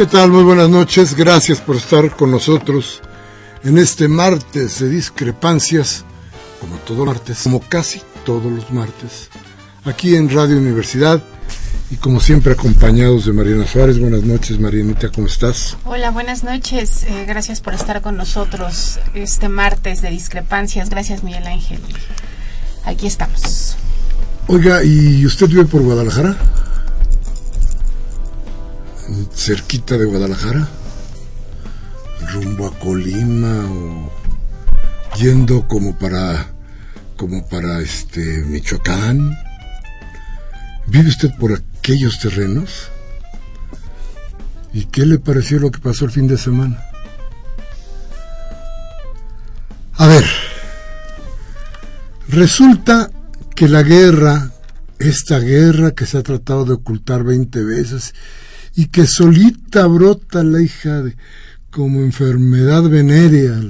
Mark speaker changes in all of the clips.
Speaker 1: ¿Qué tal? Muy buenas noches. Gracias por estar con nosotros en este martes de discrepancias, como todo martes, como casi todos los martes, aquí en Radio Universidad y como siempre acompañados de Mariana Suárez. Buenas noches, Marianita, ¿cómo estás?
Speaker 2: Hola, buenas noches. Eh, gracias por estar con nosotros este martes de discrepancias. Gracias, Miguel Ángel. Aquí estamos.
Speaker 1: Oiga, ¿y usted vive por Guadalajara? Cerquita de Guadalajara, rumbo a Colima o yendo como para como para este Michoacán. ¿Vive usted por aquellos terrenos? ¿Y qué le pareció lo que pasó el fin de semana? A ver, resulta que la guerra, esta guerra que se ha tratado de ocultar 20 veces y que solita brota la hija de, como enfermedad venérea.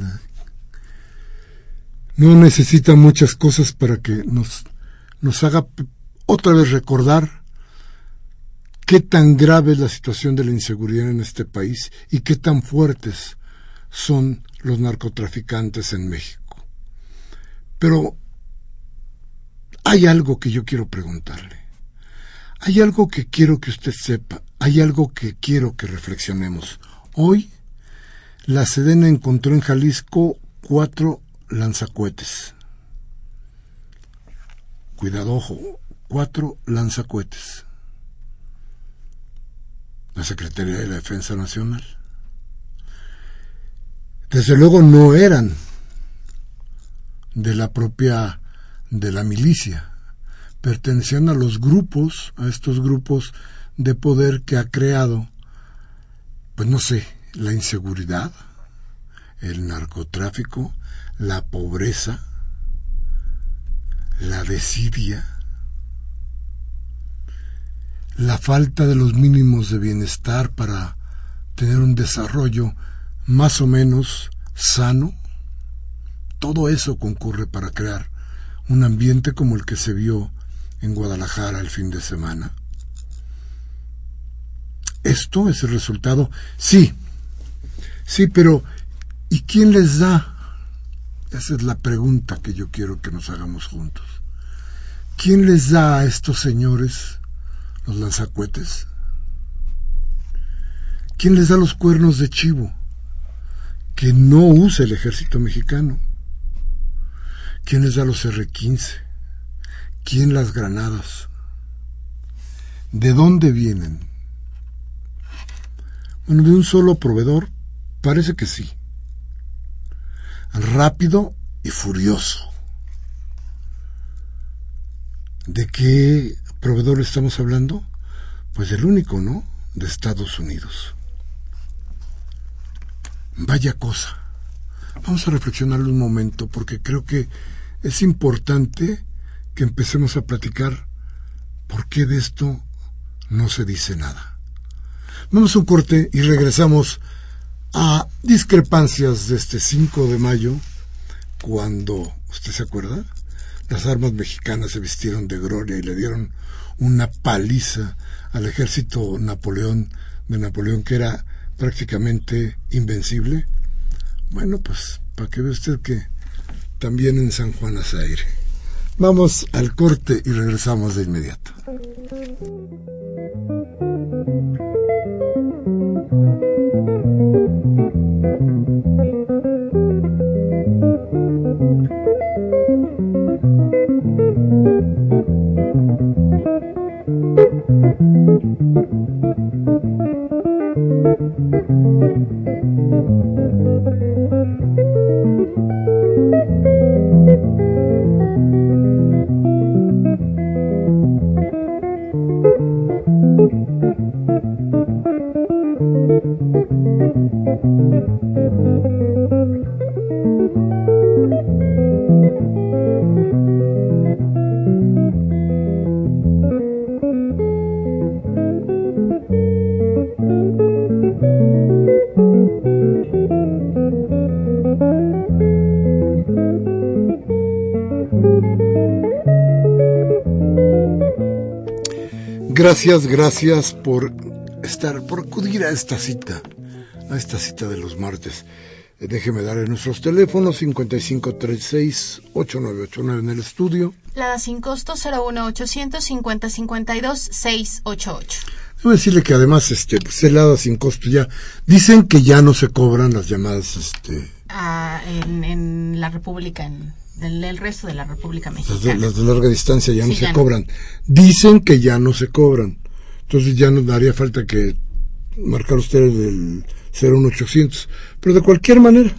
Speaker 1: no necesita muchas cosas para que nos, nos haga otra vez recordar qué tan grave es la situación de la inseguridad en este país y qué tan fuertes son los narcotraficantes en México. Pero hay algo que yo quiero preguntarle. Hay algo que quiero que usted sepa, hay algo que quiero que reflexionemos. Hoy, la Sedena encontró en Jalisco cuatro lanzacuetes. Cuidado, ojo, cuatro lanzacuetes. La Secretaría de la Defensa Nacional. Desde luego no eran de la propia de la milicia pertenecían a los grupos, a estos grupos de poder que ha creado, pues no sé, la inseguridad, el narcotráfico, la pobreza, la desidia, la falta de los mínimos de bienestar para tener un desarrollo más o menos sano, todo eso concurre para crear un ambiente como el que se vio en Guadalajara el fin de semana. ¿Esto es el resultado? Sí, sí, pero ¿y quién les da? Esa es la pregunta que yo quiero que nos hagamos juntos. ¿Quién les da a estos señores los lanzacuetes? ¿Quién les da los cuernos de chivo? Que no use el ejército mexicano. ¿Quién les da los R-15? ¿Quién las granadas? ¿De dónde vienen? Bueno, de un solo proveedor, parece que sí. Rápido y furioso. ¿De qué proveedor estamos hablando? Pues del único, ¿no? De Estados Unidos. Vaya cosa. Vamos a reflexionar un momento porque creo que es importante que empecemos a platicar por qué de esto no se dice nada. Vamos a un corte y regresamos a discrepancias de este 5 de mayo cuando, ¿usted se acuerda? Las armas mexicanas se vistieron de gloria y le dieron una paliza al ejército Napoleón de Napoleón que era prácticamente invencible. Bueno, pues para que vea usted que también en San Juan Azaire. Vamos al corte y regresamos de inmediato. Gracias, gracias por estar, por acudir a esta cita, a esta cita de los martes. Eh, déjeme darle nuestros teléfonos 5536-8989 en el estudio.
Speaker 2: La sin costo 01800 5052 688.
Speaker 1: Debo decirle que además este pues, el sin costo ya dicen que ya no se cobran las llamadas este
Speaker 2: ah, en, en la República en del, resto de la República Mexicana.
Speaker 1: Las de, larga distancia ya no se cobran. Dicen que ya no se cobran. Entonces ya nos daría falta que marcar ustedes el 01800. Pero de cualquier manera,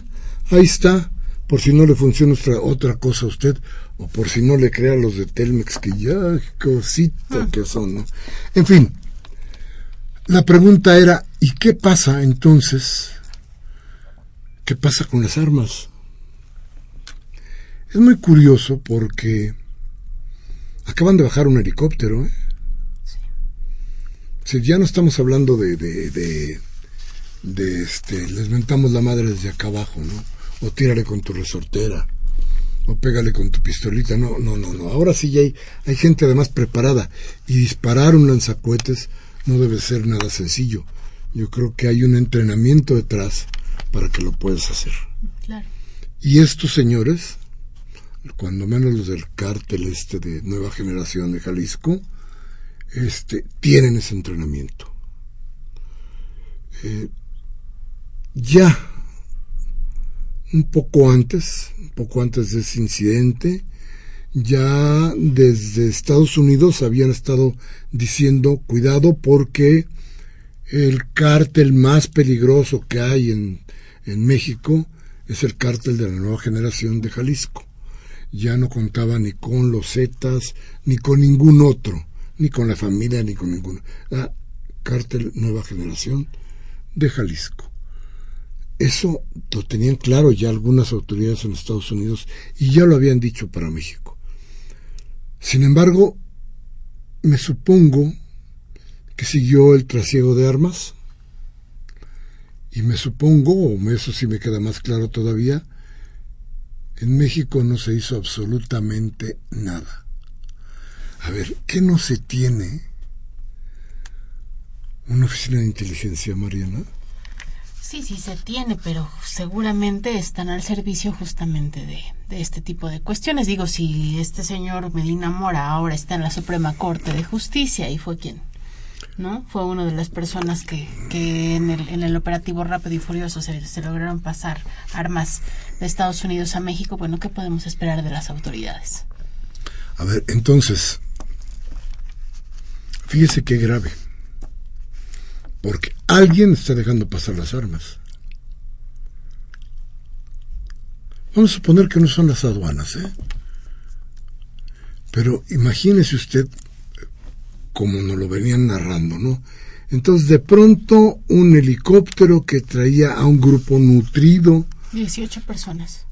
Speaker 1: ahí está. Por si no le funciona otra, otra cosa a usted, o por si no le crea a los de Telmex, que ya cosita ah. que son, ¿no? En fin, la pregunta era, ¿y qué pasa entonces? ¿Qué pasa con las armas? Es muy curioso porque acaban de bajar un helicóptero. ¿eh? Sí. ya no estamos hablando de, de, de, este, les mentamos la madre desde acá abajo, ¿no? O tírale con tu resortera, o pégale con tu pistolita. No, no, no, no. Ahora sí ya hay, hay gente además preparada. Y disparar un lanzacuetes no debe ser nada sencillo. Yo creo que hay un entrenamiento detrás para que lo puedas hacer.
Speaker 2: Claro.
Speaker 1: Y estos señores cuando menos los del cártel este de nueva generación de Jalisco, este, tienen ese entrenamiento. Eh, ya un poco antes, un poco antes de ese incidente, ya desde Estados Unidos habían estado diciendo cuidado porque el cártel más peligroso que hay en, en México es el cártel de la nueva generación de Jalisco ya no contaba ni con los Zetas, ni con ningún otro, ni con la familia, ni con ninguno. La cártel Nueva Generación de Jalisco. Eso lo tenían claro ya algunas autoridades en Estados Unidos y ya lo habían dicho para México. Sin embargo, me supongo que siguió el trasiego de armas y me supongo, o eso sí me queda más claro todavía, en México no se hizo absolutamente nada. A ver, ¿qué no se tiene? ¿Una oficina de inteligencia, Mariana?
Speaker 2: Sí, sí se tiene, pero seguramente están al servicio justamente de, de, este tipo de cuestiones. Digo, si este señor Medina Mora ahora está en la Suprema Corte de Justicia y fue quien ¿no? Fue una de las personas que, que en, el, en el operativo rápido y furioso se, se, lograron pasar armas de Estados Unidos a México. Bueno, ¿qué podemos esperar de las autoridades?
Speaker 1: A ver, entonces, fíjese qué grave. Porque alguien está dejando pasar las armas. Vamos a suponer que no son las aduanas, ¿eh? Pero imagínese usted como nos lo venían narrando, ¿no? Entonces, de pronto, un helicóptero que traía a un grupo nutrido.
Speaker 2: 18 personas.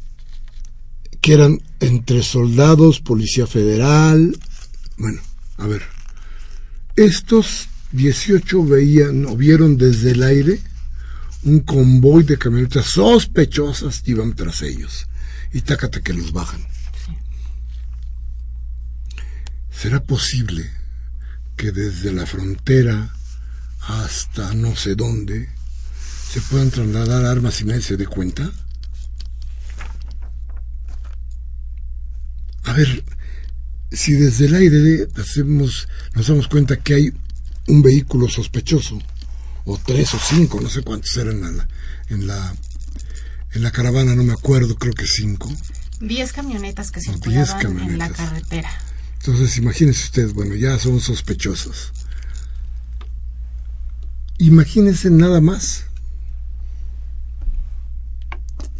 Speaker 1: Que eran entre soldados, policía federal. Bueno, a ver. Estos 18 veían o vieron desde el aire un convoy de camionetas sospechosas que iban tras ellos. y tácate que los bajan. ¿Será posible que desde la frontera hasta no sé dónde se puedan trasladar armas y nadie se dé cuenta? A ver, si desde el aire hacemos, nos damos cuenta que hay un vehículo sospechoso, o tres o cinco, no sé cuántos eran en la, en la, en la caravana, no me acuerdo, creo que cinco.
Speaker 2: Diez camionetas que circulaban en la carretera.
Speaker 1: Entonces, imagínense ustedes, bueno, ya son sospechosos. Imagínense nada más.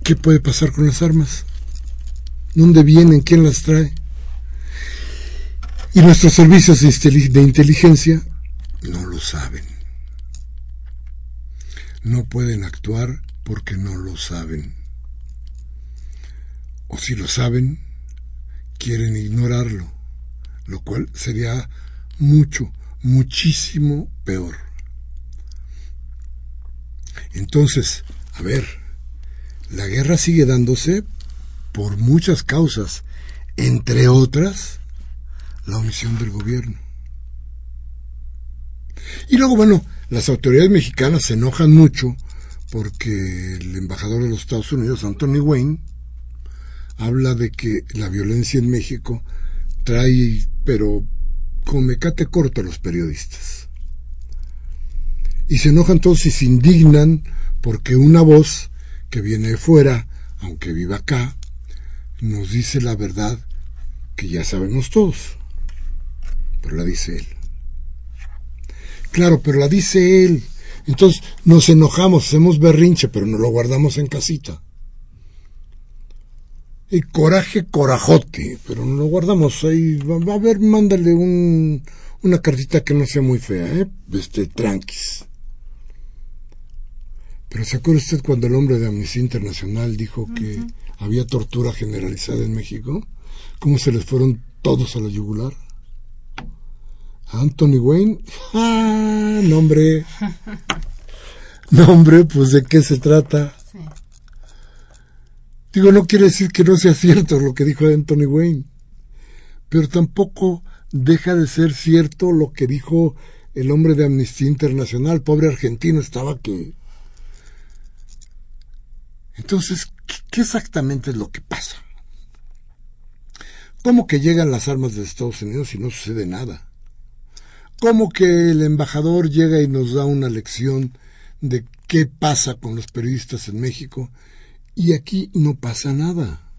Speaker 1: ¿Qué puede pasar con las armas? ¿Dónde vienen? ¿Quién las trae? Y nuestros servicios de inteligencia no lo saben. No pueden actuar porque no lo saben. O si lo saben, quieren ignorarlo, lo cual sería mucho, muchísimo peor. Entonces, a ver, la guerra sigue dándose por muchas causas, entre otras la omisión del gobierno. Y luego, bueno, las autoridades mexicanas se enojan mucho porque el embajador de los Estados Unidos, Anthony Wayne, habla de que la violencia en México trae, pero como mecate corto a los periodistas. Y se enojan todos y se indignan porque una voz que viene de fuera, aunque viva acá, nos dice la verdad que ya sabemos todos, pero la dice él. Claro, pero la dice él. Entonces nos enojamos, hacemos berrinche, pero no lo guardamos en casita. Y coraje, corajote, pero no lo guardamos ahí. A ver, mándale un, una cartita que no sea muy fea, ¿eh? Este, tranquis. Pero ¿se acuerda usted cuando el hombre de Amnistía Internacional dijo que había tortura generalizada en México? ¿Cómo se les fueron todos a la yugular? Anthony Wayne, ah, nombre. nombre, pues de qué se trata. Digo, no quiere decir que no sea cierto lo que dijo Anthony Wayne, pero tampoco deja de ser cierto lo que dijo el hombre de Amnistía Internacional, pobre argentino estaba que... Entonces, ¿qué exactamente es lo que pasa? ¿Cómo que llegan las armas de Estados Unidos y no sucede nada? ¿Cómo que el embajador llega y nos da una lección de qué pasa con los periodistas en México y aquí no pasa nada,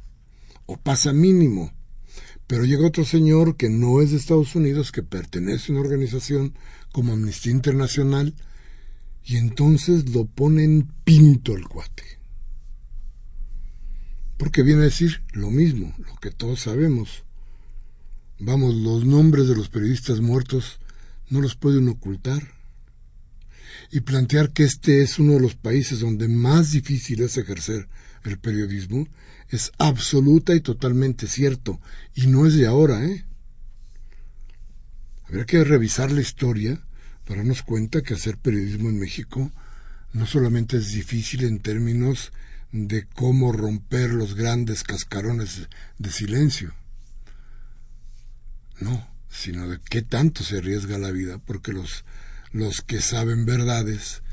Speaker 1: o pasa mínimo. Pero llega otro señor que no es de Estados Unidos, que pertenece a una organización como Amnistía Internacional, y entonces lo ponen pinto el cuate. Porque viene a decir lo mismo, lo que todos sabemos. Vamos, los nombres de los periodistas muertos no los pueden ocultar. Y plantear que este es uno de los países donde más difícil es ejercer el periodismo es absoluta y totalmente cierto. Y no es de ahora, ¿eh? Habría que revisar la historia para darnos cuenta que hacer periodismo en México no solamente es difícil en términos de cómo romper los grandes cascarones de silencio. No, sino de qué tanto se arriesga la vida, porque los, los que saben verdades,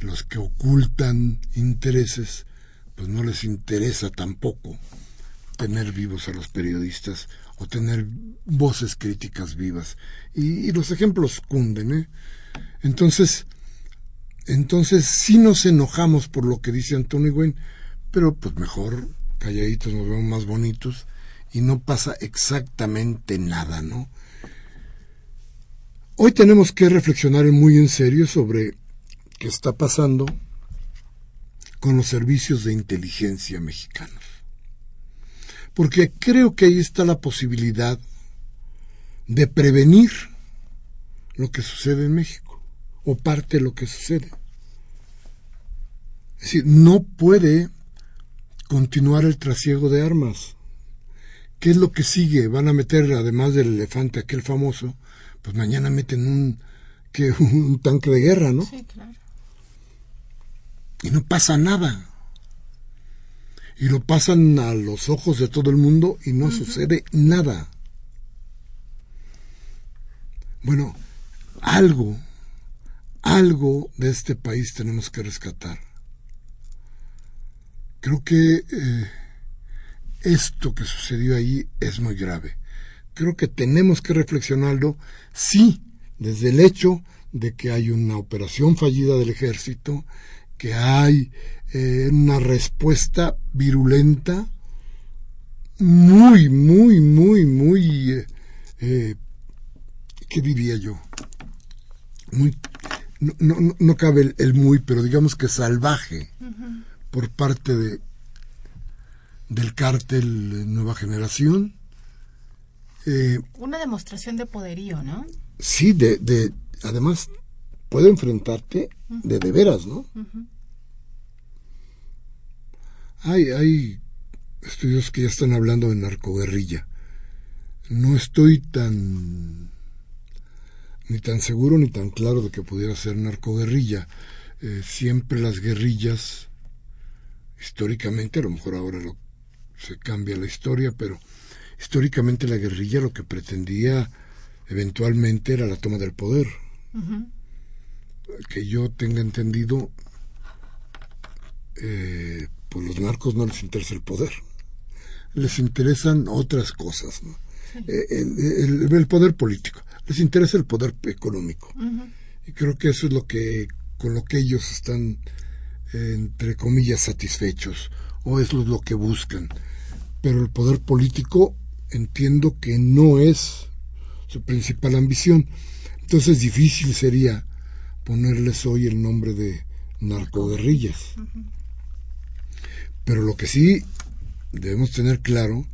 Speaker 1: los que ocultan intereses, pues no les interesa tampoco tener vivos a los periodistas o tener voces críticas vivas. Y, los ejemplos cunden, ¿eh? Entonces, entonces sí nos enojamos por lo que dice Antonio Wayne, pero pues mejor calladitos nos vemos más bonitos y no pasa exactamente nada, ¿no? Hoy tenemos que reflexionar muy en serio sobre qué está pasando con los servicios de inteligencia mexicanos. Porque creo que ahí está la posibilidad de prevenir lo que sucede en México, o parte de lo que sucede. Es decir, no puede continuar el trasiego de armas. ¿Qué es lo que sigue? Van a meter, además del elefante aquel famoso, pues mañana meten un, que un tanque de guerra, ¿no?
Speaker 2: Sí, claro.
Speaker 1: Y no pasa nada. y lo pasan a los ojos de todo el mundo y no sucede nada. Bueno, algo, algo de este país tenemos que rescatar. Creo que eh, esto que sucedió ahí es muy grave. Creo que tenemos que reflexionarlo, sí, desde el hecho de que hay una operación fallida del ejército, que hay eh, una respuesta virulenta, muy, muy, muy, muy, eh, ¿qué diría yo? Muy, no, no, no cabe el, muy, pero digamos que salvaje por parte de del cártel Nueva Generación.
Speaker 2: Una demostración de poderío, ¿no?
Speaker 1: Sí, de, de además puede enfrentarte de de veras, ¿no? Hay, hay estudios que ya están hablando de narcoguerrilla. No estoy tan ni tan seguro ni tan claro de que pudiera ser narcoguerrilla. Eh, siempre las guerrillas, históricamente, a lo mejor ahora lo, se cambia la historia, pero históricamente la guerrilla lo que pretendía eventualmente era la toma del poder. Que yo tenga entendido, eh, pues los narcos no les interesa el poder, les interesan otras cosas, eh, el, poder político, les interesa el poder económico. Y creo que eso es lo que, con lo que ellos están, entre comillas, satisfechos, o es lo que buscan. Pero el poder político entiendo que no es su principal ambición. Entonces difícil sería ponerles hoy el nombre de narcoguerrillas. Pero lo que sí debemos tener claro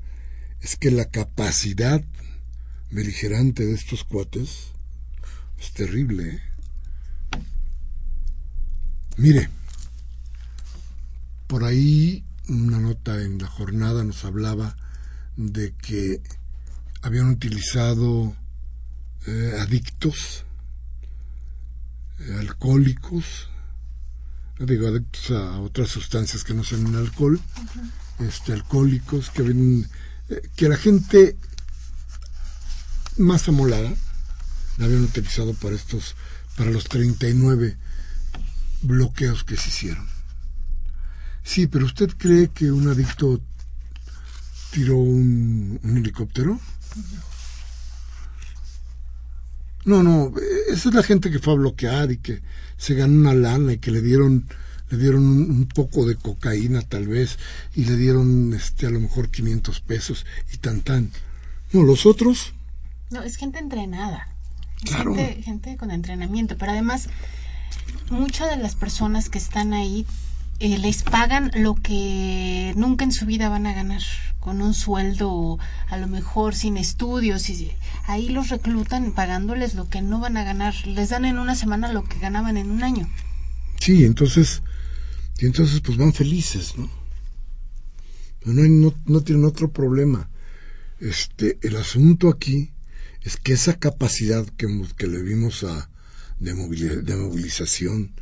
Speaker 1: es que la capacidad beligerante de estos cuates es terrible. ¿eh? Mire, por ahí una nota en la jornada nos hablaba de que habían utilizado eh, adictos, eh, alcohólicos, digo adictos a otras sustancias que no son el alcohol, este, alcohólicos, que, ven, eh, que la gente más amolada la habían utilizado para estos, para los 39 bloqueos que se hicieron. Sí, pero ¿usted cree que un adicto tiró un, helicóptero? No, no, esa es la gente que fue a bloquear y que se ganó una lana y que le dieron le dieron un, poco de cocaína tal vez y le dieron este a lo mejor 500 pesos y tan tan. No, los otros.
Speaker 2: No, es gente entrenada. claro. gente, gente con entrenamiento, pero además muchas de las personas que están ahí eh, les pagan lo que nunca en su vida van a ganar, con un sueldo a lo mejor sin estudios, y ahí los reclutan pagándoles lo que no van a ganar, les dan en una semana lo que ganaban en un año.
Speaker 1: Sí, entonces, y entonces pues van felices, ¿no? No, no, no tienen otro problema. Este, el asunto aquí es que esa capacidad que, que le vimos a, de, de movilización,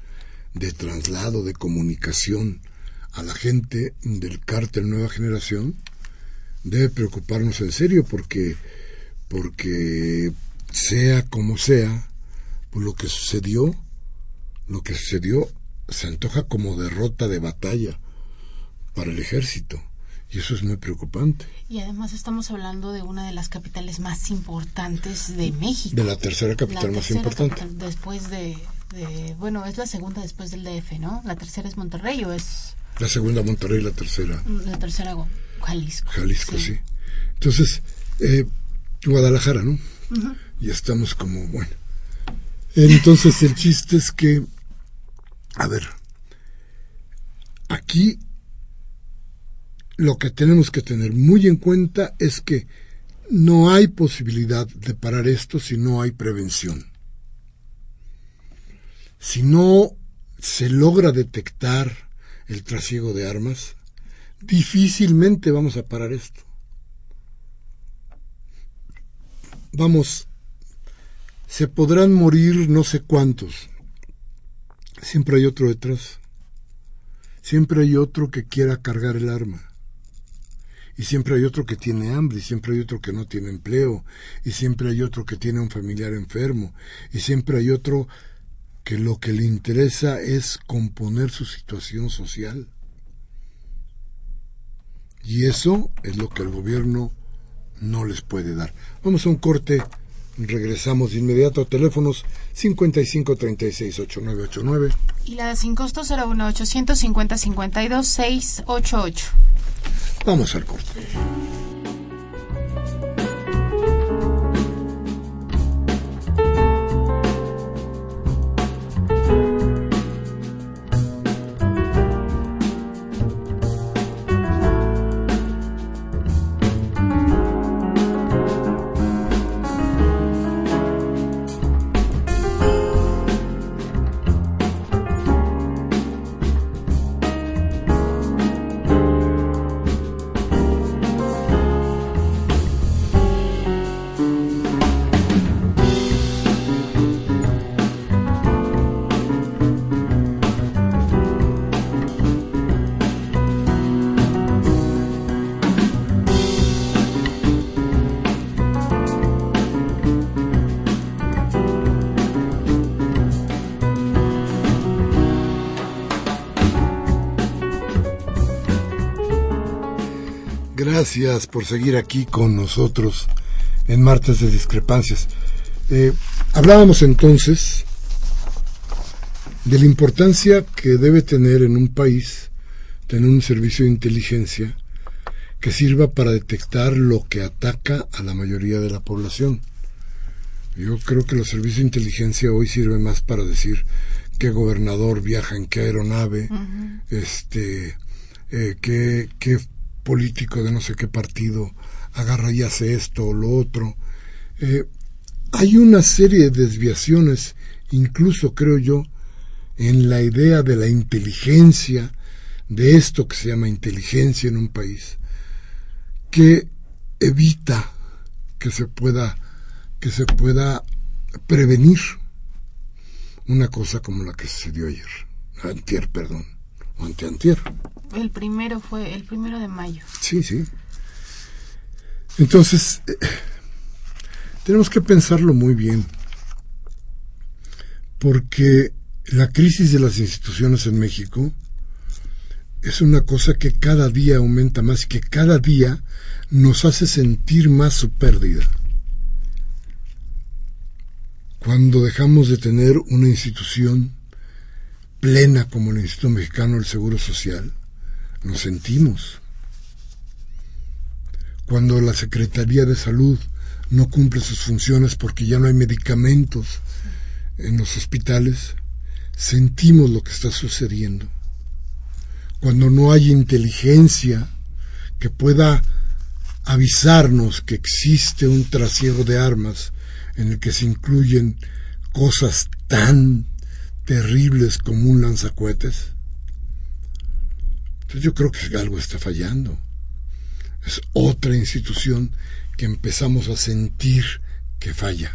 Speaker 1: de traslado, de comunicación a la gente del cártel Nueva Generación, debe preocuparnos en serio porque, porque sea como sea, pues lo que sucedió, lo que sucedió se antoja como derrota de batalla para el ejército. Y eso es muy preocupante.
Speaker 2: Y además estamos hablando de una de las capitales más importantes de México.
Speaker 1: De la tercera capital más importante.
Speaker 2: después de, bueno, es la segunda después del DF, ¿no? La tercera es Monterrey o es...
Speaker 1: La segunda Monterrey, la tercera.
Speaker 2: Mm, la tercera Jalisco.
Speaker 1: Jalisco, sí. Entonces, eh, Guadalajara, ¿no? Y estamos como, bueno. Entonces el chiste es que, a ver, aquí lo que tenemos que tener muy en cuenta es que no hay posibilidad de parar esto si no hay prevención si no se logra detectar el trasiego de armas, difícilmente vamos a parar esto. Vamos, se podrán morir no sé cuántos. Siempre hay otro detrás. Siempre hay otro que quiera cargar el arma. y siempre hay otro que tiene hambre, y siempre hay otro que no tiene empleo, y siempre hay otro que tiene un familiar enfermo, y siempre hay otro que lo que le interesa es componer su situación social. Y eso es lo que el gobierno no les puede dar. Vamos a un corte, regresamos de inmediato a teléfonos 55368989
Speaker 2: y la de sin costo 01850 52 688.
Speaker 1: Vamos al corte. Gracias por seguir aquí con nosotros en Martes de Discrepancias. Eh, hablábamos entonces de la importancia que debe tener en un país tener un servicio de inteligencia que sirva para detectar lo que ataca a la mayoría de la población. Yo creo que los servicios de inteligencia hoy sirven más para decir qué gobernador viaja en qué aeronave, este, eh, qué, qué político de no sé qué partido agarra y hace esto o lo otro. Eh, hay una serie de desviaciones, incluso creo yo, en la idea de la inteligencia, de esto que se llama inteligencia en un país, que evita que se pueda, que se pueda prevenir una cosa como la que sucedió ayer, antier, perdón, o anteantier.
Speaker 2: El primero fue el primero de mayo.
Speaker 1: Sí, sí. Entonces, eh, tenemos que pensarlo muy bien, porque la crisis de las instituciones en México es una cosa que cada día aumenta más que cada día nos hace sentir más su pérdida. Cuando dejamos de tener una institución plena como el Instituto Mexicano del Seguro Social, nos sentimos. Cuando la Secretaría de Salud no cumple sus funciones porque ya no hay medicamentos en los hospitales, sentimos lo que está sucediendo. Cuando no hay inteligencia que pueda avisarnos que existe un trasiego de armas en el que se incluyen cosas tan terribles como un lanzacuetes, yo creo que algo está fallando. Es otra institución que empezamos a sentir que falla.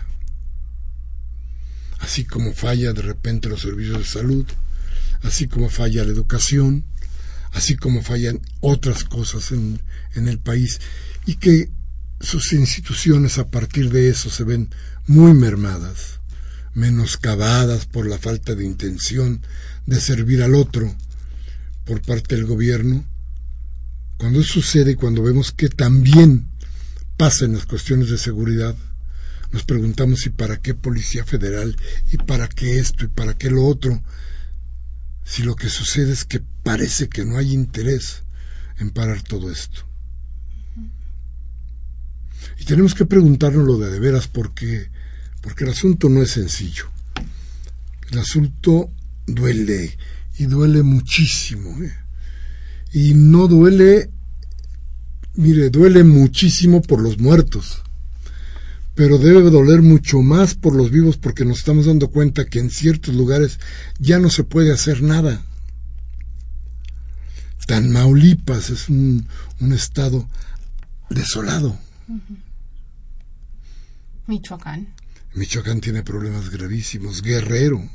Speaker 1: Así como falla de repente los servicios de salud, así como falla la educación, así como fallan otras cosas en, en el país y que sus instituciones a partir de eso se ven muy mermadas, menoscabadas por la falta de intención de servir al otro por parte del gobierno, cuando eso sucede y cuando vemos que también pasa en las cuestiones de seguridad, nos preguntamos si para qué Policía Federal y para qué esto y para qué lo otro, si lo que sucede es que parece que no hay interés en parar todo esto. Y tenemos que preguntarnos lo de de veras porque, porque el asunto no es sencillo. El asunto duele y duele muchísimo. ¿eh? Y no duele, mire, duele muchísimo por los muertos, pero debe doler mucho más por los vivos porque nos estamos dando cuenta que en ciertos lugares ya no se puede hacer nada. Maulipas es un, un estado desolado.
Speaker 2: Michoacán.
Speaker 1: Michoacán tiene problemas gravísimos. Guerrero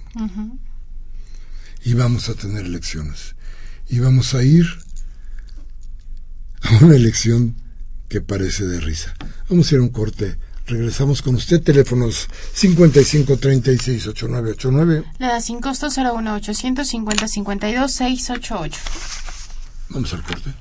Speaker 1: y vamos a tener elecciones. Y vamos a ir a una elección que parece de risa. Vamos a ir a un corte. Regresamos con usted, teléfonos 55 36 8989.
Speaker 2: La da sin costo 01 850 52 688.
Speaker 1: Vamos al corte.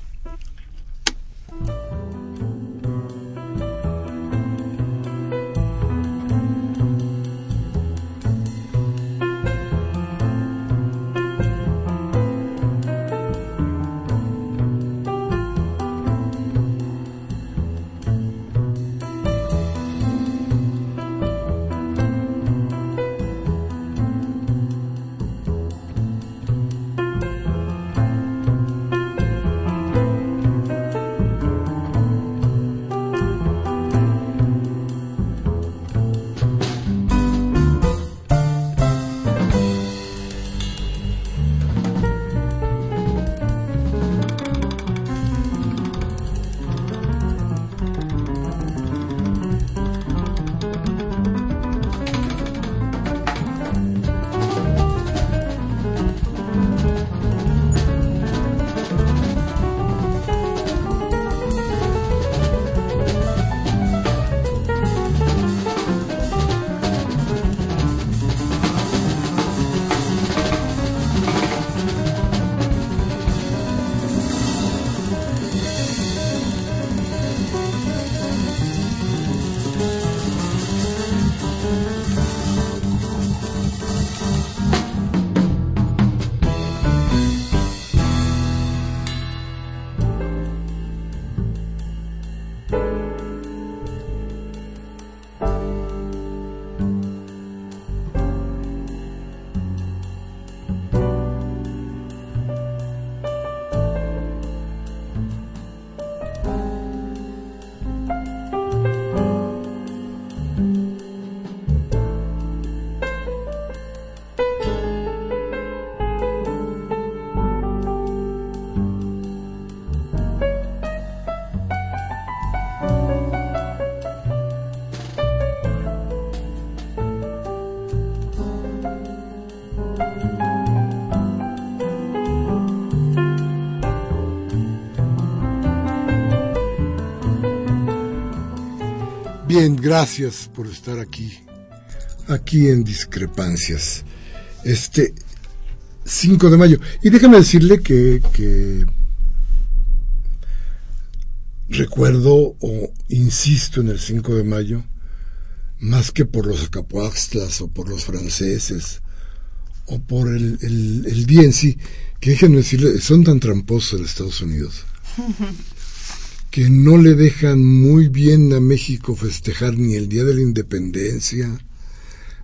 Speaker 1: Bien, gracias por estar aquí, aquí en Discrepancias. Este 5 de mayo. Y déjame decirle que, recuerdo o insisto en el 5 de mayo, más que por los acapuaxtlas o por los franceses o por el, el, el día en sí, que déjenme decirle, son tan tramposos en Estados Unidos. que no le dejan muy bien a México festejar ni el Día de la Independencia,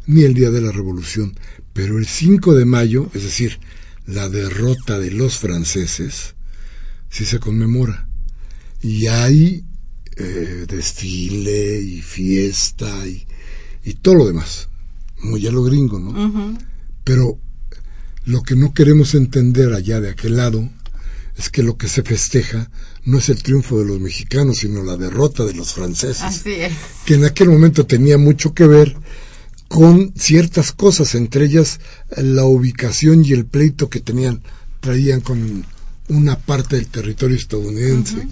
Speaker 1: ni el Día de la Revolución, pero el 5 de mayo, es decir, la derrota de los franceses, sí se conmemora. Y hay eh, desfile y fiesta y, y, todo lo demás, muy a lo gringo, ¿no? Pero lo que no queremos entender allá de aquel lado es que lo que se festeja no es el triunfo de los mexicanos, sino la derrota de los franceses.
Speaker 2: Así es.
Speaker 1: Que en aquel momento tenía mucho que ver con ciertas cosas, entre ellas la ubicación y el pleito que tenían, traían con una parte del territorio estadounidense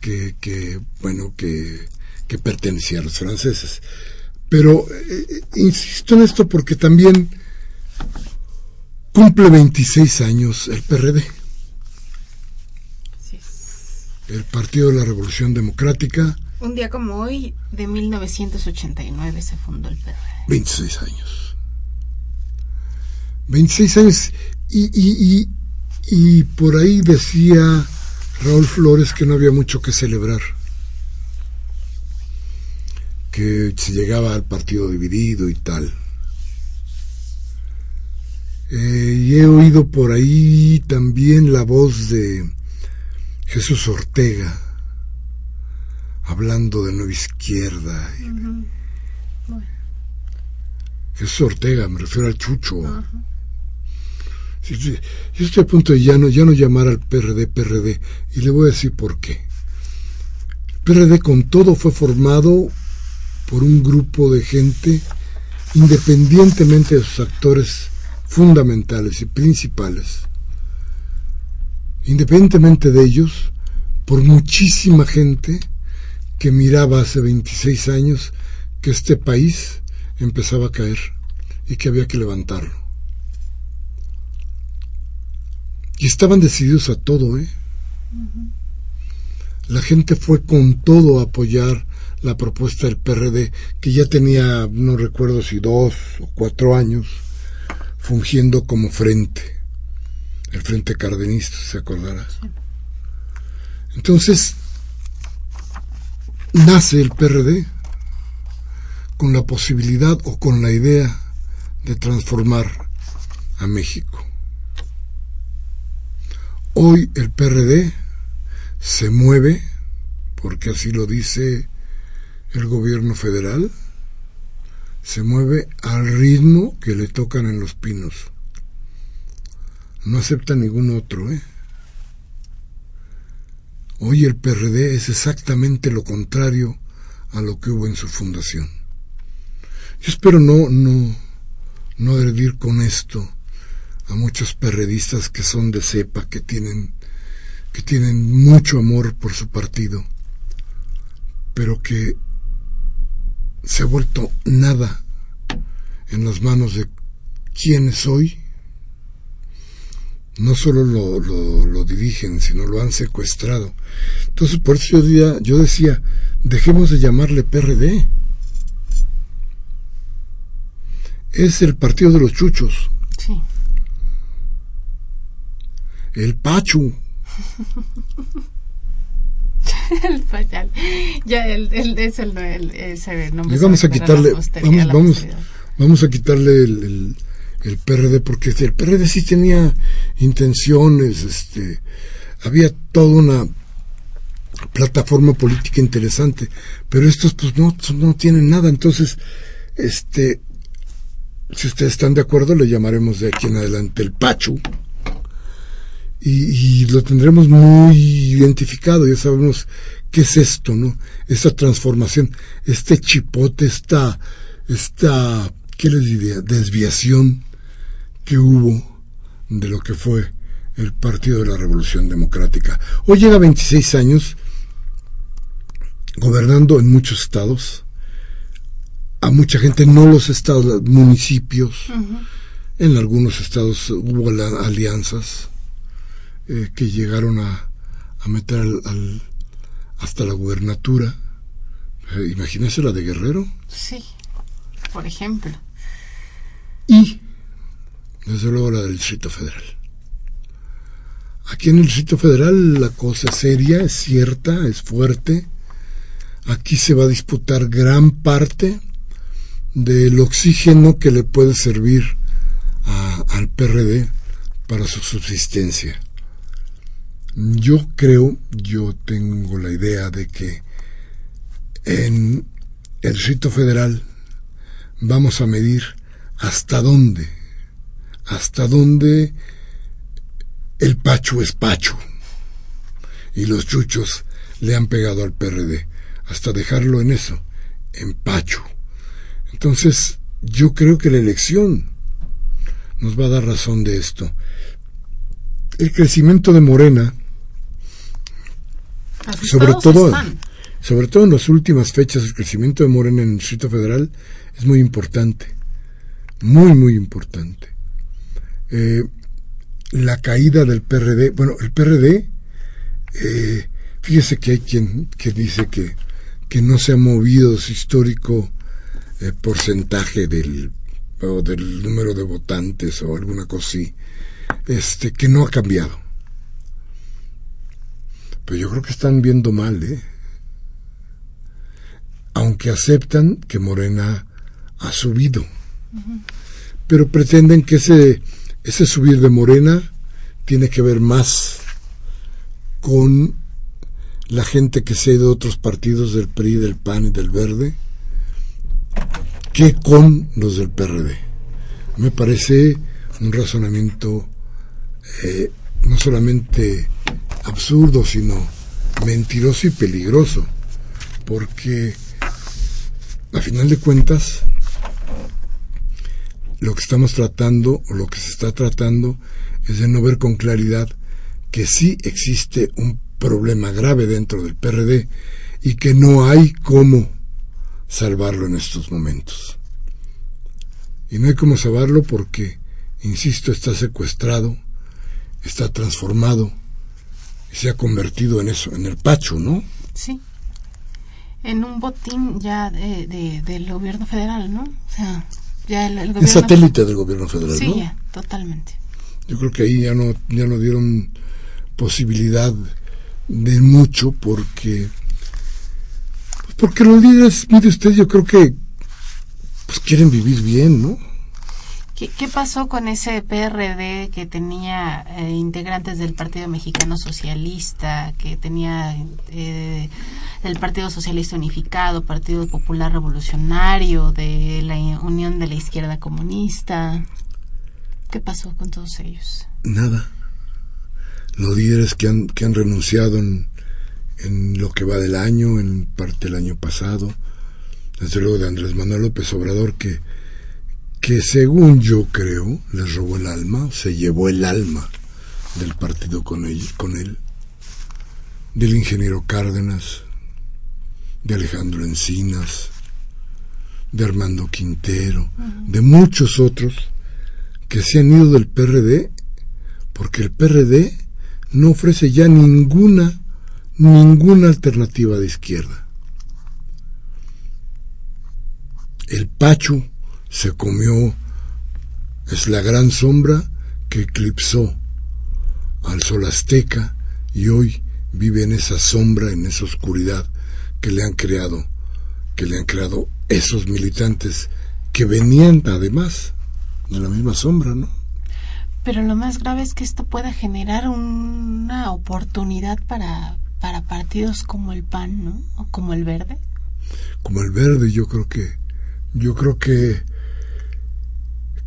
Speaker 1: que, que, bueno, que, que pertenecía a los franceses. Pero eh, insisto en esto porque también cumple 26 años el PRD el Partido de la Revolución Democrática.
Speaker 2: Un día como hoy, de 1989, se fundó el PRD.
Speaker 1: 26 años. 26 años. Y, y, y, y por ahí decía Raúl Flores que no había mucho que celebrar. Que se llegaba al partido dividido y tal. Eh, y he oído por ahí también la voz de Jesús Ortega, hablando de Nueva Izquierda. Jesús Ortega, me refiero al Chucho. yo estoy a punto de ya no, ya no llamar al PRD PRD y le voy a decir por qué. El PRD con todo fue formado por un grupo de gente independientemente de sus actores fundamentales y principales Independientemente de ellos, por muchísima gente que miraba hace 26 años que este país empezaba a caer y que había que levantarlo. Y estaban decididos a todo, ¿eh? La gente fue con todo a apoyar la propuesta del PRD, que ya tenía, no recuerdo si dos o cuatro años, fungiendo como frente, el frente cardenista, ¿se acordará? Entonces, nace el PRD con la posibilidad o con la idea de transformar a México. Hoy el PRD se mueve, porque así lo dice el gobierno federal, se mueve al ritmo que le tocan en los pinos. No acepta ningún otro, ¿eh? Hoy el PRD es exactamente lo contrario a lo que hubo en su fundación. Yo espero no, no, no agredir con esto a muchos perredistas que son de cepa, que tienen, que tienen mucho amor por su partido, pero que se ha vuelto nada en las manos de quienes soy no solo lo, lo, dirigen, sino lo han secuestrado. Entonces, por eso yo, yo decía, dejemos de llamarle PRD. Es el partido de los chuchos. Sí. El Pachu.
Speaker 2: el Pachal. Ya, el, el, es el, ese nombre.
Speaker 1: vamos a quitarle, vamos, vamos, vamos a quitarle el el PRD, porque el PRD sí tenía intenciones, este, había toda una plataforma política interesante, pero estos pues no, no tienen nada, entonces, este, si ustedes están de acuerdo, le llamaremos de aquí en adelante el Pachu, y, lo tendremos muy identificado, ya sabemos qué es esto, ¿no? Esta transformación, este chipote, esta, esta, ¿qué les diría? Desviación que hubo de lo que fue el Partido de la Revolución Democrática. Hoy llega 26 años gobernando en muchos estados, a mucha gente, no los estados, municipios. En algunos estados hubo alianzas eh, que llegaron a, a meter al, hasta la gubernatura. Eh, imagínese la de Guerrero.
Speaker 2: Sí, por ejemplo.
Speaker 1: Y desde luego la del Distrito Federal. Aquí en el Distrito Federal la cosa es seria, es cierta, es fuerte. Aquí se va a disputar gran parte del oxígeno que le puede servir al PRD para su subsistencia. Yo creo, yo tengo la idea de que en el Distrito Federal vamos a medir hasta dónde hasta dónde el Pacho es Pacho y los chuchos le han pegado al PRD, hasta dejarlo en eso, en Pacho. Entonces, yo creo que la elección nos va a dar razón de esto. El crecimiento de Morena, sobre todo, sobre todo en las últimas fechas, el crecimiento de Morena en el Distrito Federal es muy importante, muy, muy importante. Eh, la caída del PRD. Bueno, el PRD, eh, fíjese que hay quien que dice que, que no se ha movido su histórico eh, porcentaje del, o del número de votantes o alguna cosa así, este, que no ha cambiado. Pero yo creo que están viendo mal, ¿eh? Aunque aceptan que Morena ha subido. Pero pretenden que ese ese subir de Morena tiene que ver más con la gente que se ha ido de otros partidos del PRI, del PAN y del Verde que con los del PRD. Me parece un razonamiento eh, no solamente absurdo, sino mentiroso y peligroso, porque a final de cuentas lo que estamos tratando o lo que se está tratando es de no ver con claridad que sí existe un problema grave dentro del PRD y que no hay cómo salvarlo en estos momentos. Y no hay cómo salvarlo porque, insisto, está secuestrado, está transformado y se ha convertido en eso, en el pacho, ¿no?
Speaker 2: Sí. En un botín ya de, del gobierno federal, ¿no? O sea, ya el, gobierno...
Speaker 1: satélite del gobierno federal,
Speaker 2: sí,
Speaker 1: ¿no?
Speaker 2: ya, totalmente.
Speaker 1: Yo creo que ahí ya no, ya no dieron posibilidad de mucho porque pues porque los líderes, mire usted, yo creo que pues quieren vivir bien, ¿no?
Speaker 2: ¿Qué, pasó con ese PRD que tenía eh, integrantes del Partido Mexicano Socialista, que tenía eh, el Partido Socialista Unificado, Partido Popular Revolucionario, de la Unión de la Izquierda Comunista? ¿Qué pasó con todos ellos?
Speaker 1: Nada. Los líderes que han, que han renunciado en, en lo que va del año, en parte del año pasado, desde luego de Andrés Manuel López Obrador, que, que según yo creo, les robó el alma, se llevó el alma del partido con él, con él del ingeniero Cárdenas, de Alejandro Encinas, de Armando Quintero, de muchos otros que se han ido del PRD porque el PRD no ofrece ya ninguna ninguna alternativa de izquierda. El Pacho se comió, es la gran sombra que eclipsó al sol azteca y hoy vive en esa sombra, en esa oscuridad que le han creado, que le han creado esos militantes que venían además de la misma sombra, ¿no?
Speaker 2: Pero lo más grave es que esto pueda generar una oportunidad para, para partidos como el PAN, ¿no? O como el Verde.
Speaker 1: Como el Verde, yo creo que yo creo que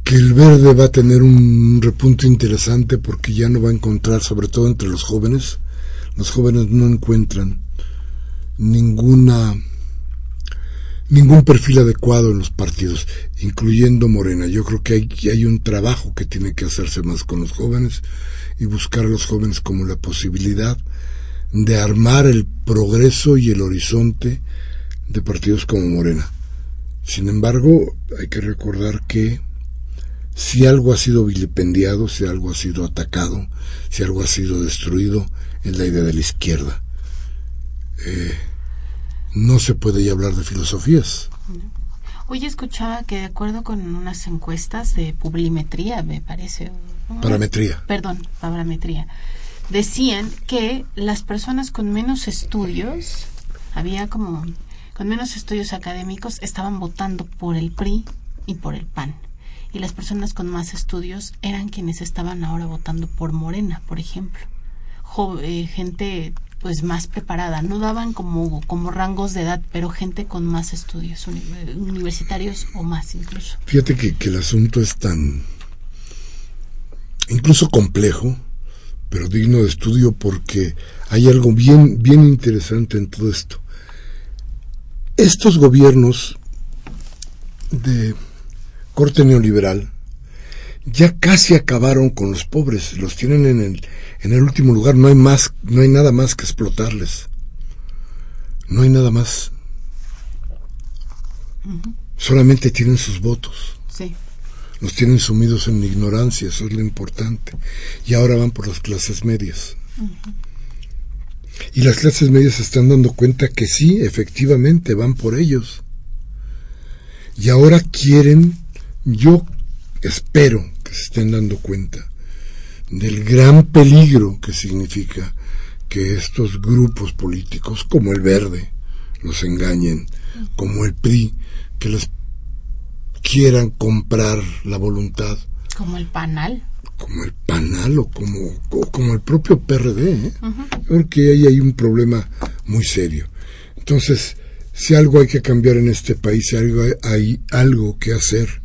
Speaker 1: que el Verde va a tener un repunte interesante porque ya no va a encontrar, sobre todo entre los jóvenes, los jóvenes no encuentran ninguna ningún perfil adecuado en los partidos, incluyendo Morena. Yo creo que hay, hay un trabajo que tiene que hacerse más con los jóvenes y buscar a los jóvenes como la posibilidad de armar el progreso y el horizonte de partidos como Morena. Sin embargo, hay que recordar que si algo ha sido vilipendiado, si algo ha sido atacado, si algo ha sido destruido, es la idea de la izquierda. Eh, no se puede ya hablar de filosofías.
Speaker 2: Hoy escuchaba que de acuerdo con unas encuestas de publimetría, me parece.
Speaker 1: Parametría.
Speaker 2: Perdón, parametría. Decían que las personas con menos estudios, había como con menos estudios académicos, estaban votando por el PRI y por el PAN. Y las personas con más estudios eran quienes estaban ahora votando por Morena, por ejemplo. eh, gente pues más preparada. No daban como, como rangos de edad, pero gente con más estudios universitarios o más incluso.
Speaker 1: Fíjate que, que el asunto es tan incluso complejo, pero digno de estudio porque hay algo bien, bien interesante en todo esto. Estos gobiernos de corte neoliberal ya casi acabaron con los pobres, los tienen en el, en el último lugar, no hay más, no hay nada más que explotarles. No hay nada más. Solamente tienen sus votos.
Speaker 2: Sí.
Speaker 1: Los tienen sumidos en ignorancia, eso es lo importante. Y ahora van por las clases medias. Y las clases medias se están dando cuenta que sí, efectivamente, van por ellos. Y ahora quieren, yo espero que se estén dando cuenta del gran peligro que significa que estos grupos políticos, como el Verde, los engañen, como el PRI, que les quieran comprar la voluntad.
Speaker 2: Como el panal.
Speaker 1: Como el panal o como, o como el propio PRD. ¿eh? Porque ahí hay un problema muy serio. Entonces, si algo hay que cambiar en este país, si algo hay algo que hacer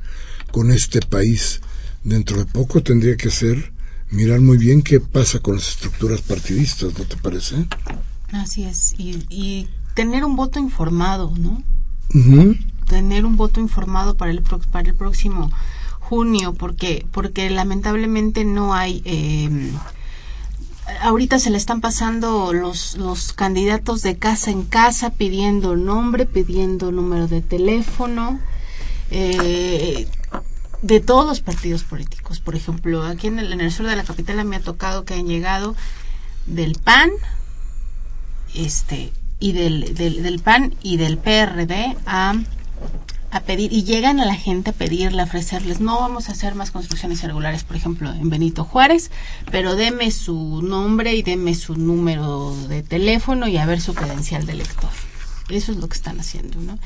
Speaker 1: con este país, dentro de poco tendría que ser mirar muy bien qué pasa con las estructuras partidistas, ¿no te parece?
Speaker 2: Así es, y, y tener un voto informado, ¿no? Tener un voto informado para el, para el próximo junio, porque, porque lamentablemente no hay... Eh, ahorita se le están pasando los, los candidatos de casa en casa pidiendo nombre, pidiendo número de teléfono, eh, de todos los partidos políticos. Por ejemplo, aquí en el, en el sur de la capital me ha tocado que han llegado del PAN, este, y del, del, del PAN y del PRD a a pedir y llegan a la gente a pedirle, a ofrecerles, no vamos a hacer más construcciones irregulares, por ejemplo, en Benito Juárez, pero deme su nombre y deme su número de teléfono y a ver su credencial de lector. Eso es lo que están haciendo, ¿no?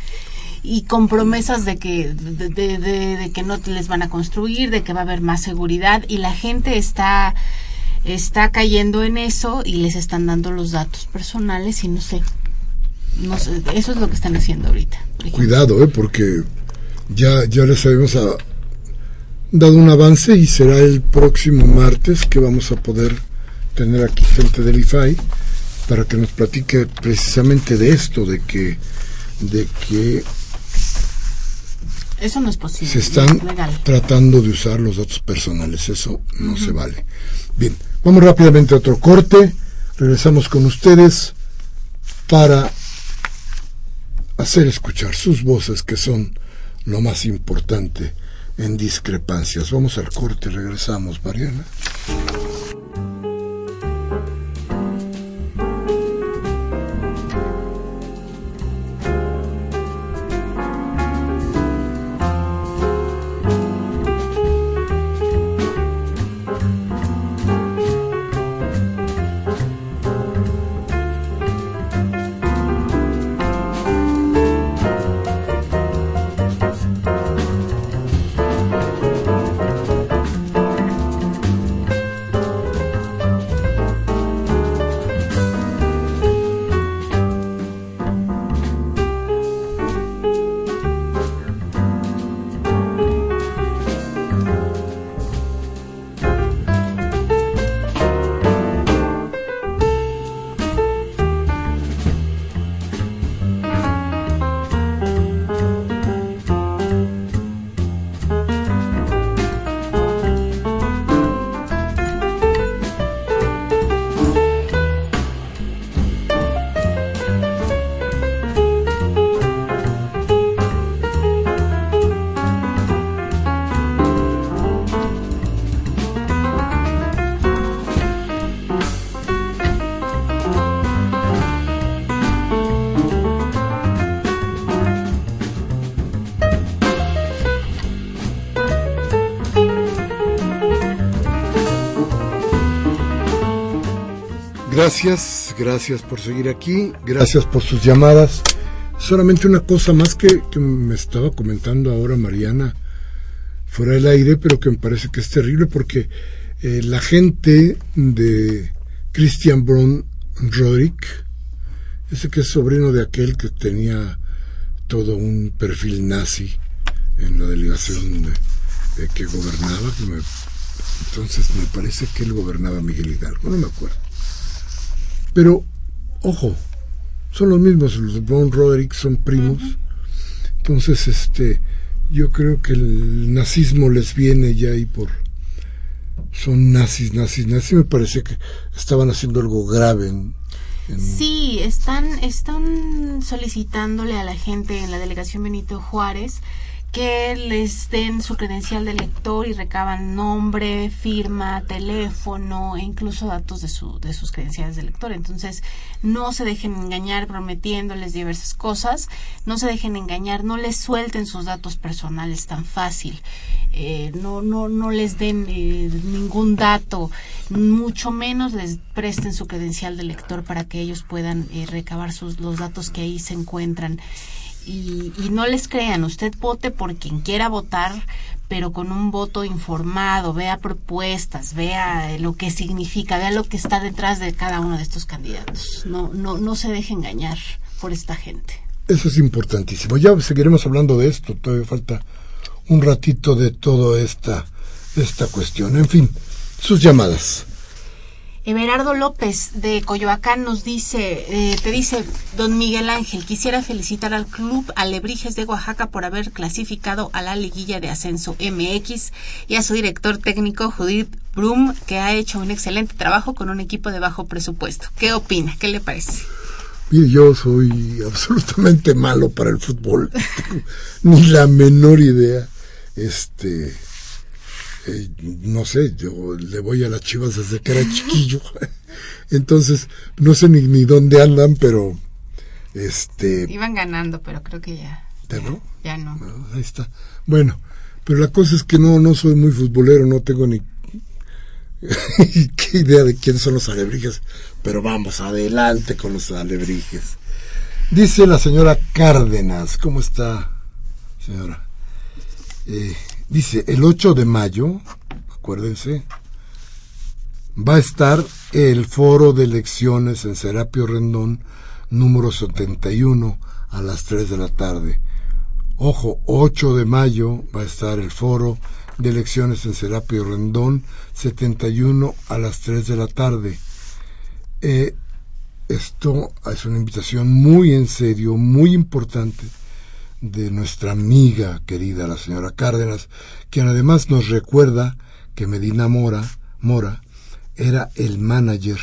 Speaker 2: Y con promesas de que, de, que no les van a construir, de que va a haber más seguridad y la gente está está cayendo en eso y les están dando los datos personales y no sé, eso es lo que están haciendo ahorita.
Speaker 1: Cuidado, ¿eh? porque ya, ya les habíamos a, dado un avance y será el próximo martes que vamos a poder tener aquí gente del IFAI para que nos platique precisamente de esto, de que, de que
Speaker 2: eso no es posible.
Speaker 1: Se están tratando de usar los datos personales, eso no se vale. Bien, vamos rápidamente a otro corte, regresamos con ustedes para hacer escuchar sus voces que son lo más importante en discrepancias. Vamos al corte, regresamos, Mariana. Gracias, gracias por seguir aquí, gracias por sus llamadas. Solamente una cosa más que, me estaba comentando ahora Mariana fuera del aire, pero que me parece que es terrible porque eh, la gente de Christian Braun Roderick, ese que es sobrino de aquel que tenía todo un perfil nazi en la delegación que gobernaba, entonces me parece que él gobernaba Miguel Hidalgo, no me acuerdo. Pero, ojo, son los mismos, los Brown Roderick son primos. Entonces, este, yo creo que el nazismo les viene ya ahí por... Son nazis, nazis, nazis. Me parece que estaban haciendo algo grave en,
Speaker 2: Sí, están, están solicitándole a la gente en la delegación Benito Juárez que les den su credencial de lector y recaban nombre, firma, teléfono e incluso datos de, su, de sus credenciales de lector. Entonces, no se dejen engañar prometiéndoles diversas cosas, no se dejen engañar, no les suelten sus datos personales tan fácil, eh, no, no, no les den eh, ningún dato, mucho menos les presten su credencial de lector para que ellos puedan eh, recabar sus, los datos que ahí se encuentran y, no les crean, usted vote por quien quiera votar, pero con un voto informado, vea propuestas, vea lo que significa, vea lo que está detrás de cada uno de estos candidatos. No, no, no se deje engañar por esta gente.
Speaker 1: Eso es importantísimo. Ya seguiremos hablando de esto, todavía falta un ratito de toda esta, esta cuestión. En fin, sus llamadas.
Speaker 2: Everardo López de Coyoacán nos dice, eh, te dice, don Miguel Ángel, quisiera felicitar al Club Alebrijes de Oaxaca por haber clasificado a la liguilla de ascenso MX y a su director técnico Judith Brum, que ha hecho un excelente trabajo con un equipo de bajo presupuesto. ¿Qué opina? ¿Qué le parece?
Speaker 1: Mire, yo soy absolutamente malo para el fútbol, ni la menor idea. Este, eh, no sé, yo le voy a las chivas desde que era chiquillo. Entonces, no sé ni, ni dónde andan, pero este...
Speaker 2: Iban ganando, pero creo que ya...
Speaker 1: ¿Ya no?
Speaker 2: Ya no.
Speaker 1: Ah, ahí está. Bueno, pero la cosa es que no, no soy muy futbolero, no tengo ni qué idea de quiénes son los alebrijes, pero vamos adelante con los alebrijes. Dice la señora Cárdenas, ¿cómo está, señora? Eh, Dice, el 8 de mayo, acuérdense, va a estar el foro de elecciones en Serapio Rendón, número 71, a las 3 de la tarde. Ojo, 8 de mayo va a estar el foro de elecciones en Serapio Rendón, 71 a las 3 de la tarde. Eh, esto es una invitación muy en serio, muy importante de nuestra amiga querida, la señora Cárdenas, quien además nos recuerda que Medina Mora, Mora era el manager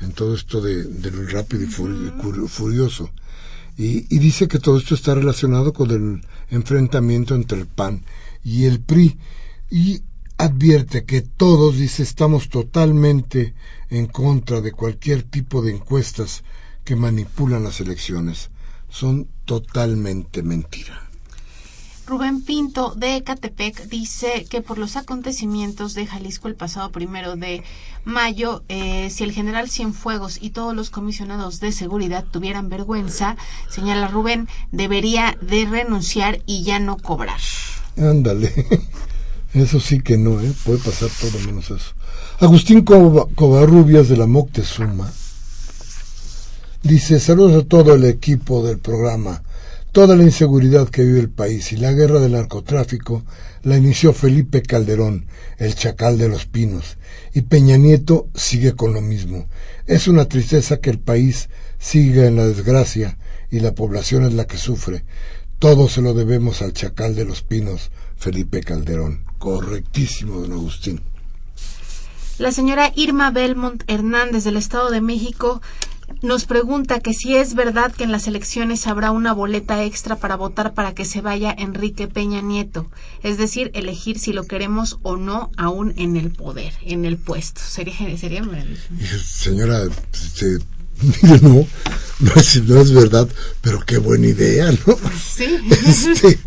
Speaker 1: en todo esto de, del rápido y furioso. Y, y, dice que todo esto está relacionado con el enfrentamiento entre el PAN y el PRI. Y advierte que todos, dice, estamos totalmente en contra de cualquier tipo de encuestas que manipulan las elecciones son totalmente mentira.
Speaker 2: Rubén Pinto de Ecatepec dice que por los acontecimientos de Jalisco el pasado primero de mayo, eh, si el general Cienfuegos y todos los comisionados de seguridad tuvieran vergüenza, señala Rubén, debería de renunciar y ya no cobrar.
Speaker 1: Ándale, eso sí que no, ¿eh? puede pasar todo menos eso. Agustín Covarrubias de la Moctezuma Dice, saludos a todo el equipo del programa. Toda la inseguridad que vive el país y la guerra del narcotráfico la inició Felipe Calderón, el chacal de los pinos, y Peña Nieto sigue con lo mismo. Es una tristeza que el país siga en la desgracia y la población es la que sufre. Todo se lo debemos al chacal de los pinos, Felipe Calderón. Correctísimo, don Agustín.
Speaker 2: La señora Irma Belmont Hernández del Estado de México nos pregunta que si es verdad que en las elecciones habrá una boleta extra para votar para que se vaya Enrique Peña Nieto, es decir, elegir si lo queremos o no aún en el poder, en el puesto. Sería, sería
Speaker 1: Señora, este, no, no es, no es verdad, pero qué buena idea, ¿no?
Speaker 2: Sí.
Speaker 1: Este,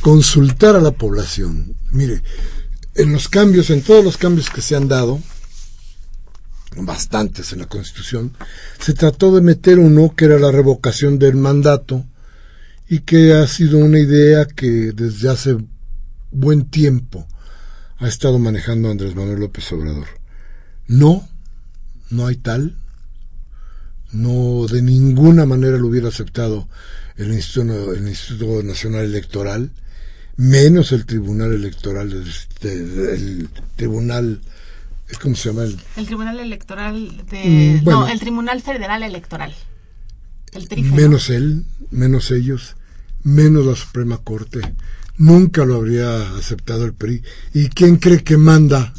Speaker 1: consultar a la población. Mire, en los cambios, en todos los cambios que se han dado, bastantes en la Constitución, se trató de meter uno que era la revocación del mandato y que ha sido una idea que desde hace buen tiempo ha estado manejando Andrés Manuel López Obrador. No, no hay tal, no de ninguna manera lo hubiera aceptado el Instituto, el Instituto Nacional Electoral, menos el Tribunal Electoral, el Tribunal ¿Cómo se llama?
Speaker 2: El, Tribunal Electoral de... Mm, no, el Tribunal Federal Electoral. El
Speaker 1: menos él, menos ellos, menos la Suprema Corte. Nunca lo habría aceptado el PRI. ¿Y quién cree que manda?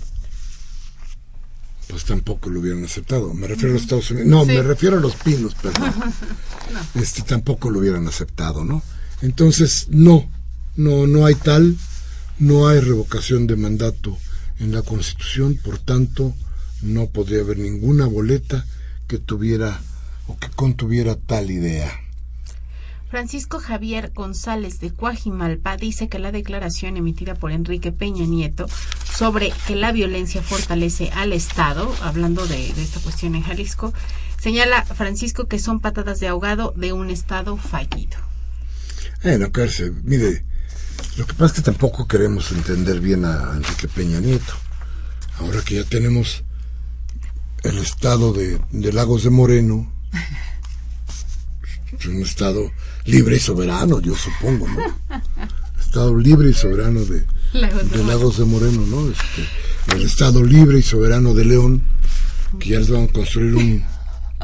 Speaker 1: Pues tampoco lo hubieran aceptado. Me refiero a los Estados Unidos. No, me refiero a los pinos, perdón. Este tampoco lo hubieran aceptado, ¿no? Entonces, no, no, no hay tal, no hay revocación de mandato en la Constitución, por tanto, no podría haber ninguna boleta que tuviera o que contuviera tal idea.
Speaker 2: Francisco Javier González de Cuajimalpa dice que la declaración emitida por Enrique Peña Nieto sobre que la violencia fortalece al Estado, hablando de, esta cuestión en Jalisco, señala Francisco que son patadas de ahogado de un Estado fallido.
Speaker 1: Eh, no, mire, lo que pasa es que tampoco queremos entender bien a Enrique Peña Nieto. Ahora que ya tenemos el estado de, Lagos de Moreno, es un estado libre y soberano, yo supongo, ¿no? Estado libre y soberano de, Lagos de, Moreno, ¿no? Este, el estado libre y soberano de León, que ya les van a construir un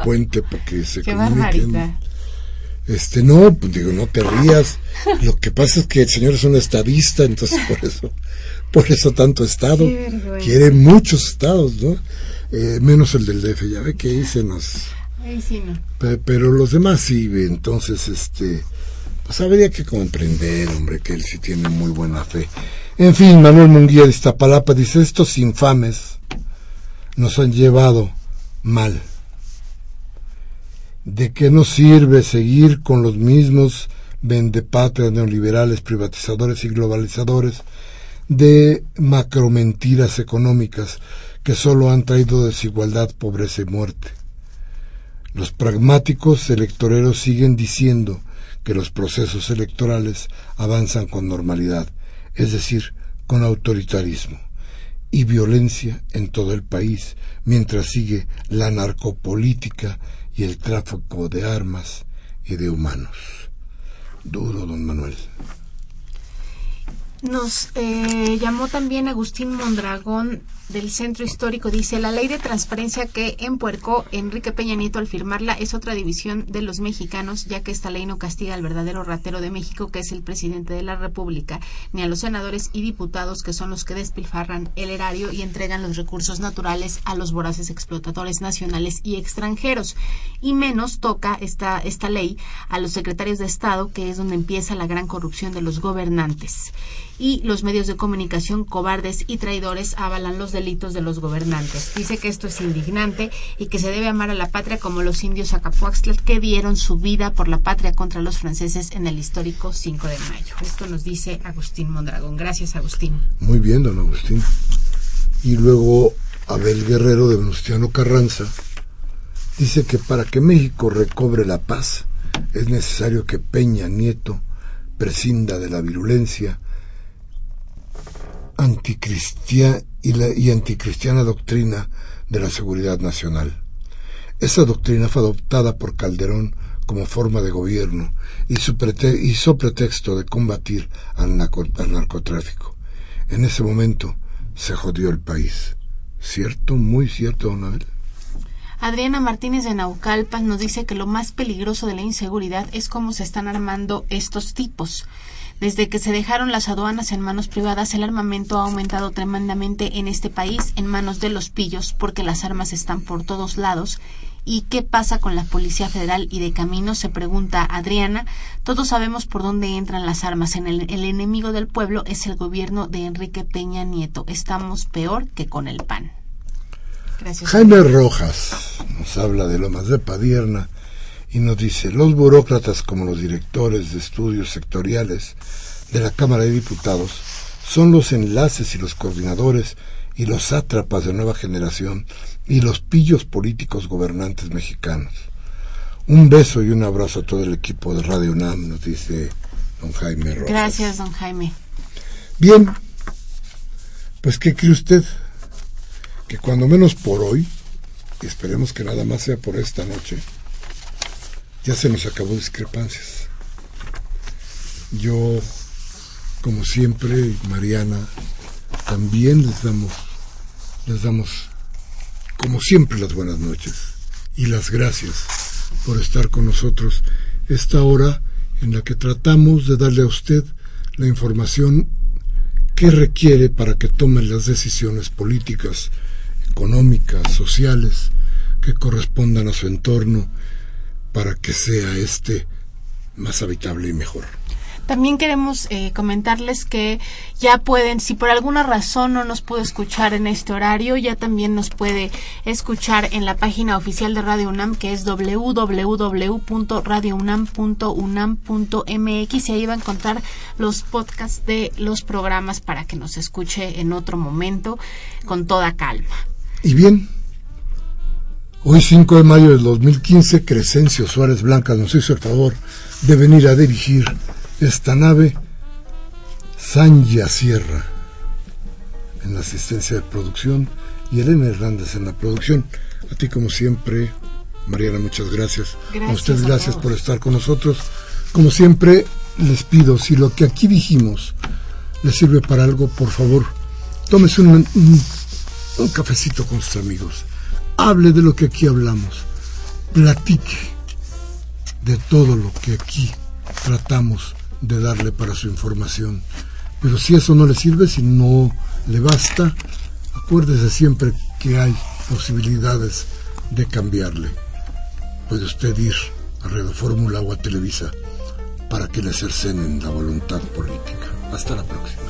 Speaker 1: puente para que se
Speaker 2: Qué
Speaker 1: comuniquen.
Speaker 2: barbaridad.
Speaker 1: Este, no, pues digo, no te rías. Lo que pasa es que el señor es un estadista, entonces por eso, por eso tanto estado. Quiere muchos estados, ¿no? Eh, menos el del DF, ya ve que ahí se nos...
Speaker 2: Ahí sí no.
Speaker 1: Pe- Pero los demás sí, entonces, este, pues habría que comprender, hombre, que él sí tiene muy buena fe. En fin, Manuel Munguía de Iztapalapa dice, estos infames nos han llevado mal. ¿De qué nos sirve seguir con los mismos vendepatrias neoliberales, privatizadores y globalizadores de macromentiras económicas que solo han traído desigualdad, pobreza y muerte? Los pragmáticos electoreros siguen diciendo que los procesos electorales avanzan con normalidad, es decir, con autoritarismo y violencia en todo el país, mientras sigue la narcopolítica y el tráfico de armas y de humanos. Duro, don Manuel.
Speaker 2: Nos eh, llamó también Agustín Mondragón del Centro Histórico. Dice, la ley de transparencia que empuercó Enrique Peña Nieto al firmarla es otra división de los mexicanos, ya que esta ley no castiga al verdadero ratero de México, que es el presidente de la República, ni a los senadores y diputados, que son los que despilfarran el erario y entregan los recursos naturales a los voraces explotadores nacionales y extranjeros. Y menos toca esta, esta ley a los secretarios de Estado, que es donde empieza la gran corrupción de los gobernantes y los medios de comunicación cobardes y traidores avalan los delitos de los gobernantes. Dice que esto es indignante y que se debe amar a la patria como los indios Acapuaxtla que dieron su vida por la patria contra los franceses en el histórico 5 de mayo. Esto nos dice Agustín Mondragón. Gracias, Agustín.
Speaker 1: Muy bien, don Agustín. Y luego Abel Guerrero de Venustiano Carranza dice que para que México recobre la paz es necesario que Peña Nieto prescinda de la virulencia anticristia y, la, y anticristiana doctrina de la seguridad nacional. Esa doctrina fue adoptada por Calderón como forma de gobierno y hizo pretexto de combatir al narcotráfico. En ese momento se jodió el país. ¿Cierto? Muy cierto, don Abel.
Speaker 2: Adriana Martínez de Naucalpan nos dice que lo más peligroso de la inseguridad es cómo se están armando estos tipos. Desde que se dejaron las aduanas en manos privadas, el armamento ha aumentado tremendamente en este país en manos de los pillos porque las armas están por todos lados. ¿Y qué pasa con la Policía Federal y de Camino? Se pregunta Adriana. Todos sabemos por dónde entran las armas. En el, el enemigo del pueblo es el gobierno de Enrique Peña Nieto. Estamos peor que con el PAN. Gracias.
Speaker 1: Jaime Rojas nos habla de Lomas de Padierna y nos dice, los burócratas como los directores de estudios sectoriales de la Cámara de Diputados son los enlaces y los coordinadores y los sátrapas de nueva generación y los pillos políticos gobernantes mexicanos. Un beso y un abrazo a todo el equipo de Radio UNAM, nos dice don Jaime Rojas.
Speaker 2: Gracias, don Jaime.
Speaker 1: Bien, pues ¿qué cree usted? Que cuando menos por hoy, y esperemos que nada más sea por esta noche, ya se nos acabó discrepancias. Yo, como siempre, Mariana, también les damos, les damos, como siempre, las buenas noches y las gracias por estar con nosotros esta hora en la que tratamos de darle a usted la información que requiere para que tomen las decisiones políticas, económicas, sociales, que correspondan a su entorno para que sea este más habitable y mejor.
Speaker 2: También queremos eh, comentarles que ya pueden, si por alguna razón no nos pudo escuchar en este horario, ya también nos puede escuchar en la página oficial de Radio UNAM, que es www.radiounam.unam.mx y ahí va a encontrar los podcasts de los programas para que nos escuche en otro momento con toda calma.
Speaker 1: Y bien, hoy 5 de mayo del 2015, Crescencio Suárez Blancas nos hizo el favor de venir a dirigir esta nave Sanja Sierra en la asistencia de producción y Elena Hernández en la producción. A ti como siempre, Mariana, muchas gracias.
Speaker 2: Gracias
Speaker 1: a ustedes gracias por estar con nosotros. Como siempre, les pido, si lo que aquí dijimos les sirve para algo, por favor, tómese un, un, un cafecito con sus amigos. Hable de lo que aquí hablamos, platique de todo lo que aquí tratamos de darle para su información. Pero si eso no le sirve, si no le basta, acuérdese siempre que hay posibilidades de cambiarle. Puede usted ir a Radio Fórmula o a Televisa para que le cercenen la voluntad política. Hasta la próxima.